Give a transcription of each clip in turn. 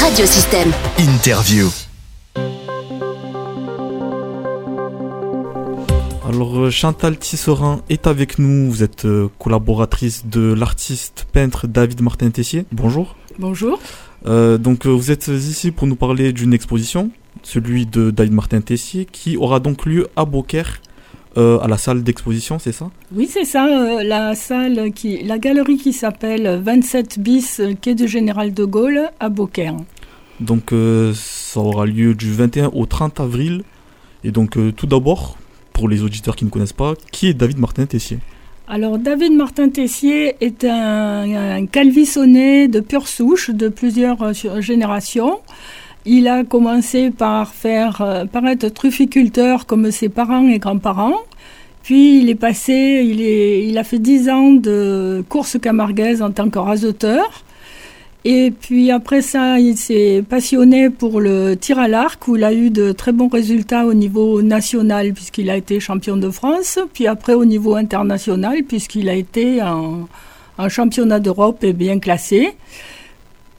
Radiosystème. Interview. Alors euh, Chantal Tisserin est avec nous, vous êtes euh, collaboratrice de l'artiste peintre David Martin Tessier. Bonjour. Bonjour. Euh, donc vous êtes ici pour nous parler d'une exposition, celui de David Martin Tessier, qui aura donc lieu à Beaucaire, euh, à la salle d'exposition, c'est ça? Oui, c'est ça, euh, la salle qui, la galerie qui s'appelle 27 bis euh, quai du Général de Gaulle à Beaucaire. Donc euh, ça aura lieu du 21 au 30 avril. Et donc tout d'abord, pour les auditeurs qui ne connaissent pas, qui est David Martin Tessier Alors David Martin Tessier est un, un calvissonné de pure souche de plusieurs générations. Il a commencé par faire euh, par être trufficulteur comme ses parents et grands-parents. Puis il est passé, il, est, il a fait 10 ans de course camarguaise en tant que raseteur. Et puis après ça, il s'est passionné pour le tir à l'arc où il a eu de très bons résultats au niveau national puisqu'il a été champion de France. Puis après au niveau international puisqu'il a été en, en championnat d'Europe et bien classé.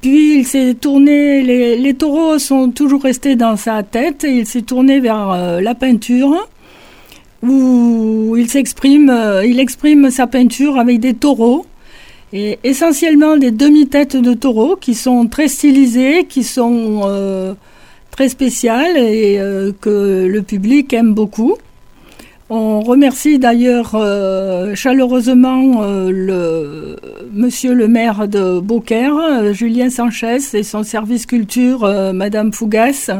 Puis il s'est tourné, les, taureaux sont toujours restés dans sa tête et il s'est tourné vers euh, la peinture où il s'exprime, euh, il exprime sa peinture avec des taureaux et essentiellement des demi-têtes de taureaux qui sont très stylisées, qui sont euh, très spéciales et que le public aime beaucoup. On remercie d'ailleurs euh, chaleureusement euh, le monsieur le maire de Beaucaire, euh, Julien Sanchez, et son service culture, euh, Madame Fougas,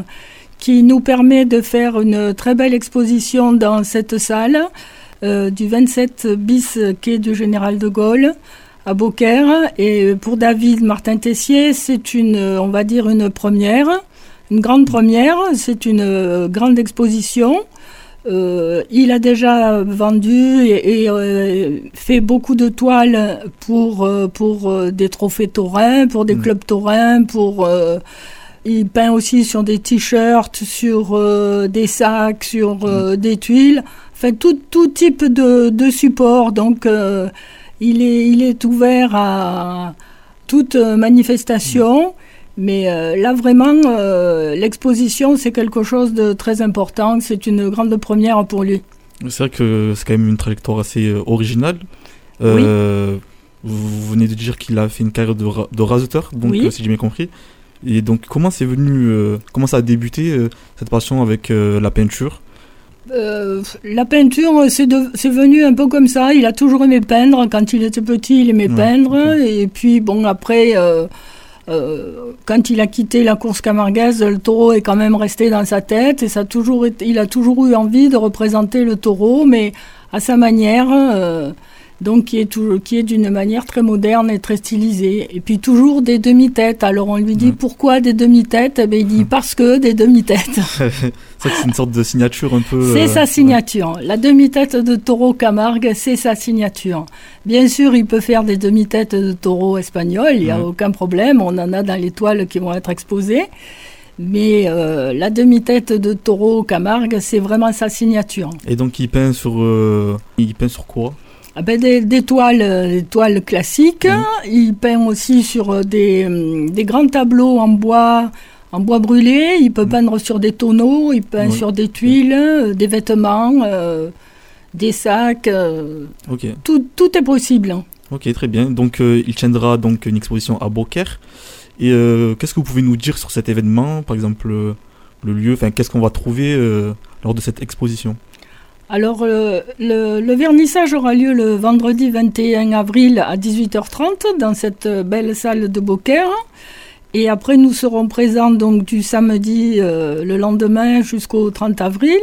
qui nous permet de faire une très belle exposition dans cette salle du 27 bis quai du Général de Gaulle à Beaucaire. Et pour David Martin Tessier, c'est une, on va dire, une première, une grande première. C'est une grande exposition. Euh, il a déjà vendu et, et, euh, fait beaucoup de toiles pour, euh, pour des trophées taurins, pour des Mm. clubs taurins, pour... il peint aussi sur des t-shirts, sur des sacs, sur euh, des tuiles, enfin tout, tout type de, de support. Donc il, est, il est ouvert à toute euh, manifestation. Mais euh, là, vraiment, euh, l'exposition, c'est quelque chose de très important. C'est une grande première pour lui. C'est vrai que c'est quand même une trajectoire assez euh, originale. Euh, Vous venez de dire qu'il a fait une carrière de, ra- de raseteur, donc Oui. si j'ai bien compris. Et donc comment c'est venu, comment ça a débuté cette passion avec la peinture? Euh, la peinture, c'est venu un peu comme ça. Il a toujours aimé peindre. Quand il était petit, il aimait Ouais, peindre. Et puis, bon, après, euh, euh, quand il a quitté la course camarguaise, le taureau est quand même resté dans sa tête. Et ça toujours été, il a toujours eu envie de représenter le taureau, mais à sa manière. euh, donc, qui est, qui est d'une manière très moderne et très stylisée. Et puis, toujours des demi-têtes. Alors, on lui dit Ouais. pourquoi des demi-têtes? Eh bien, il dit parce que des demi-têtes. C'est une sorte de signature un peu. C'est euh, sa signature. La demi-tête de taureau Camargue, c'est sa signature. Bien sûr, il peut faire des demi-têtes de taureau espagnol, il n'y a Ouais. aucun problème. On en a dans les toiles qui vont être exposées. Mais euh, la demi-tête de taureau Camargue, c'est vraiment sa signature. Et donc il peint sur, euh, il peint sur quoi? Ah ben, des, des toiles, euh, des toiles classiques. Mhm. Il peint aussi sur euh, des, hum, des grands tableaux en bois, en bois brûlé. Il peut Mhm. peindre sur des tonneaux. Il peint Oui. sur des tuiles, euh, des vêtements, euh, des sacs. euh, tout, tout est possible. ok, très bien. Donc euh, il tiendra donc une exposition à Beaucaire. Et euh, qu'est-ce que vous pouvez nous dire sur cet événement, par exemple euh, le lieu, enfin qu'est-ce qu'on va trouver euh, lors de cette exposition? Alors, euh, le, le vernissage aura lieu le vendredi 21 avril à 18h30 dans cette euh, belle salle de Beaucaire. Et après, nous serons présents donc du samedi euh, le lendemain jusqu'au 30 avril.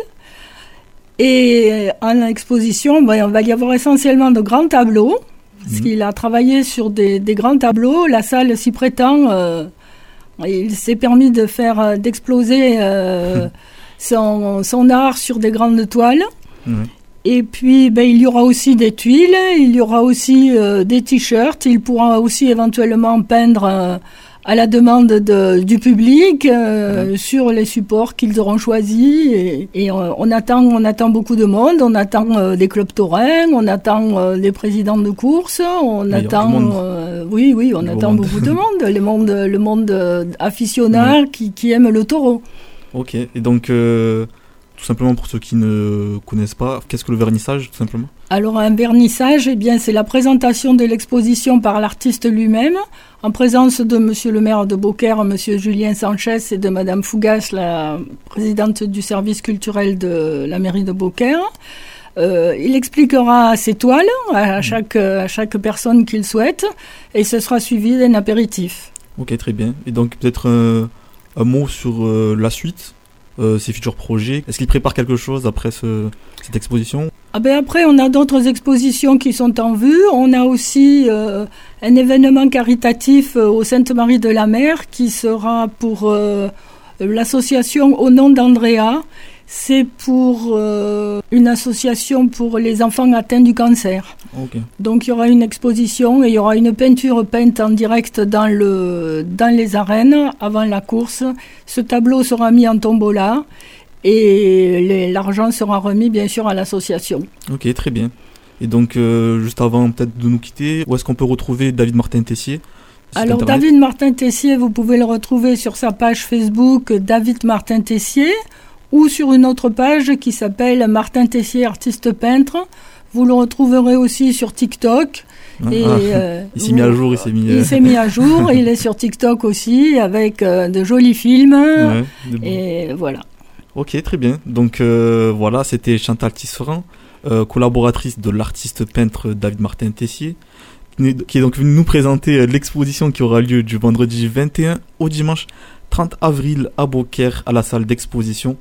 Et en exposition, ben, on va y avoir essentiellement de grands tableaux, parce Mhm. qu'il a travaillé sur des, des grands tableaux. La salle s'y prétend. euh, il s'est permis de faire, d'exploser euh, son, son art sur des grandes toiles. Et puis, ben, il y aura aussi des tuiles, il y aura aussi euh, des t-shirts. Il pourra aussi éventuellement peindre euh, à la demande de, du public euh, sur les supports qu'ils auront choisis. Et, et on, attend, on attend beaucoup de monde. On attend des clubs taurins, on attend des présidents de course, on attend, oui, oui, on attend monde. beaucoup de monde. Le monde, le monde qui, qui aime le taureau. Ok. Et donc, tout simplement pour ceux qui ne connaissent pas, qu'est-ce que le vernissage, tout simplement? Alors un vernissage, eh bien c'est la présentation de l'exposition par l'artiste lui-même, en présence de Monsieur le maire de Beaucaire, Monsieur Julien Sanchez et de Madame Fougas, la présidente du service culturel de la mairie de Beaucaire. Euh, il expliquera ses toiles à chaque, à chaque personne qu'il souhaite et ce sera suivi d'un apéritif. Ok, très bien. Et donc, peut-être un, un mot sur euh, la suite, euh, ses futurs projets? Est-ce qu'il prépare quelque chose après ce- cette exposition? Ah ben après, on a d'autres expositions qui sont en vue. On a aussi euh, un événement caritatif euh, au Sainte-Marie de la Mer qui sera pour euh, l'association au nom d'Andrea. C'est pour euh, une association pour les enfants atteints du cancer. Donc il y aura une exposition et il y aura une peinture peinte en direct dans, le, dans les arènes avant la course. Ce tableau sera mis en tombola et l'argent sera remis bien sûr à l'association. Ok, très bien. Et donc, euh, juste avant peut-être de nous quitter, où est-ce qu'on peut retrouver David Martin Tessier Alors internet? David Martin Tessier, vous pouvez le retrouver sur sa page Facebook David Martin Tessier ou sur une autre page qui s'appelle Martin Tessier artiste peintre. Vous le retrouverez aussi sur TikTok. Ah, Et, ah, euh, il s'est mis à jour, il s'est mis. euh, Il s'est mis à jour, il est sur TikTok aussi avec euh, de jolis films. ouais, de- Et voilà. Ok, très bien. Donc euh, voilà, c'était Chantal Tisserand, euh, collaboratrice de l'artiste peintre David Martin Tessier, qui est- donc venue nous présenter euh, l'exposition qui aura lieu du vendredi 21 au dimanche 30 avril à Beaucaire à la salle d'exposition.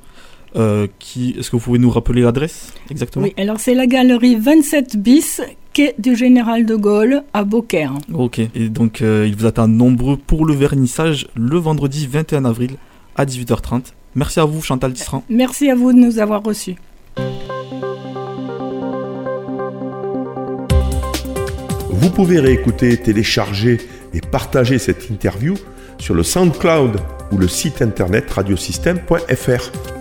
Euh, qui, est-ce que vous pouvez nous rappeler l'adresse exactement Oui, alors c'est la galerie 27 bis, quai du Général de Gaulle à Beaucaire. Ok. Et donc euh, il vous attend nombreux pour le vernissage le vendredi 21 avril à 18h30. Merci à vous Chantal Tisserand. Merci à vous de nous avoir reçus. Vous pouvez réécouter, télécharger et partager cette interview sur le SoundCloud ou le site internet radiosystème.fr.